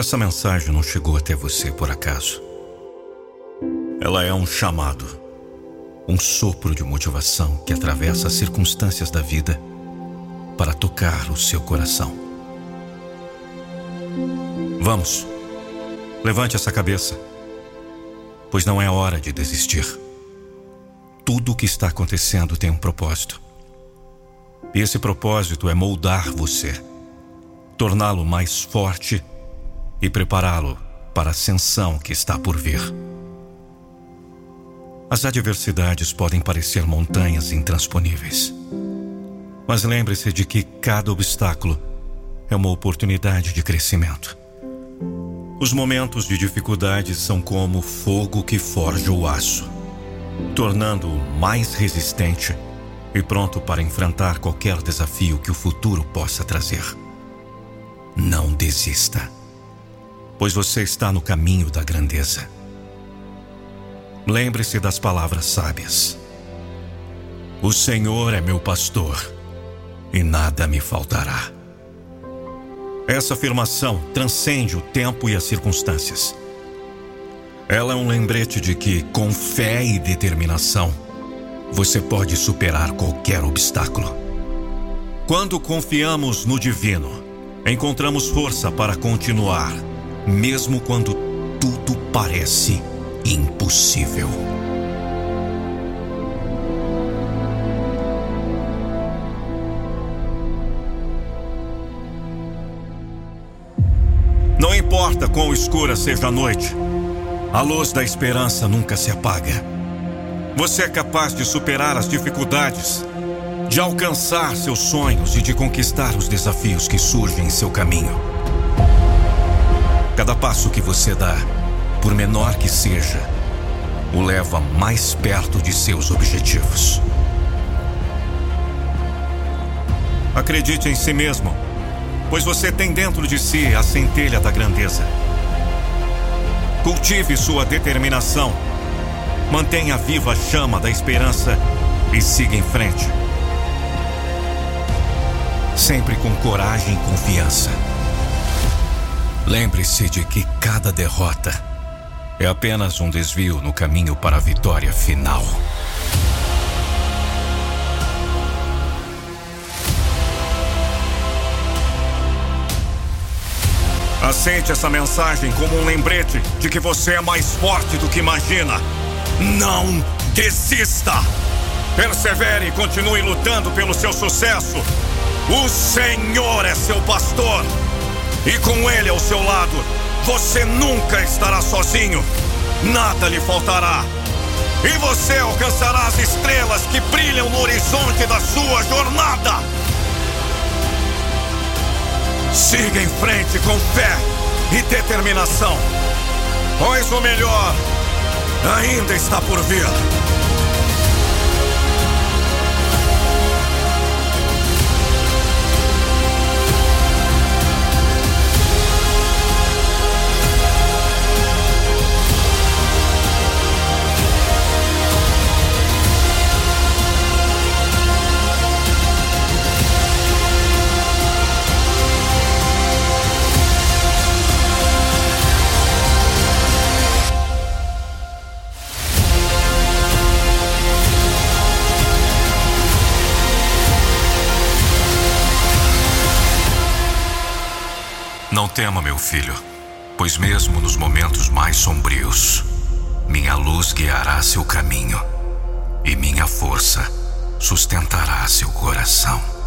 Essa mensagem não chegou até você por acaso. Ela é um chamado, um sopro de motivação que atravessa as circunstâncias da vida para tocar o seu coração. Vamos, levante essa cabeça, pois não é hora de desistir. Tudo o que está acontecendo tem um propósito. E esse propósito é moldar você, torná-lo mais forte e prepará-lo para a ascensão que está por vir. As adversidades podem parecer montanhas intransponíveis. Mas lembre-se de que cada obstáculo é uma oportunidade de crescimento. Os momentos de dificuldade são como fogo que forja o aço, tornando-o mais resistente e pronto para enfrentar qualquer desafio que o futuro possa trazer. Não desista, pois você está no caminho da grandeza. Lembre-se das palavras sábias. O Senhor é meu pastor e nada me faltará. Essa afirmação transcende o tempo e as circunstâncias. Ela é um lembrete de que, com fé e determinação, você pode superar qualquer obstáculo. Quando confiamos no divino, encontramos força para continuar, mesmo quando tudo parece impossível. Não importa quão escura seja a noite, a luz da esperança nunca se apaga. Você é capaz de superar as dificuldades, de alcançar seus sonhos e de conquistar os desafios que surgem em seu caminho. Cada passo que você dá por menor que seja, o leva mais perto de seus objetivos. Acredite em si mesmo, pois você tem dentro de si a centelha da grandeza. Cultive sua determinação, mantenha viva a chama da esperança e siga em frente. Sempre com coragem e confiança. Lembre-se de que cada derrota é apenas um desvio no caminho para a vitória final. Aceite essa mensagem como um lembrete de que você é mais forte do que imagina. Não desista! Persevere e continue lutando pelo seu sucesso. O Senhor é seu pastor e com Ele ao seu lado você nunca estará sozinho. Nada lhe faltará. E você alcançará as estrelas que brilham no horizonte da sua jornada. Siga em frente com fé e determinação, pois o melhor ainda está por vir. Não tema, meu filho, pois mesmo nos momentos mais sombrios, minha luz guiará seu caminho e minha força sustentará seu coração.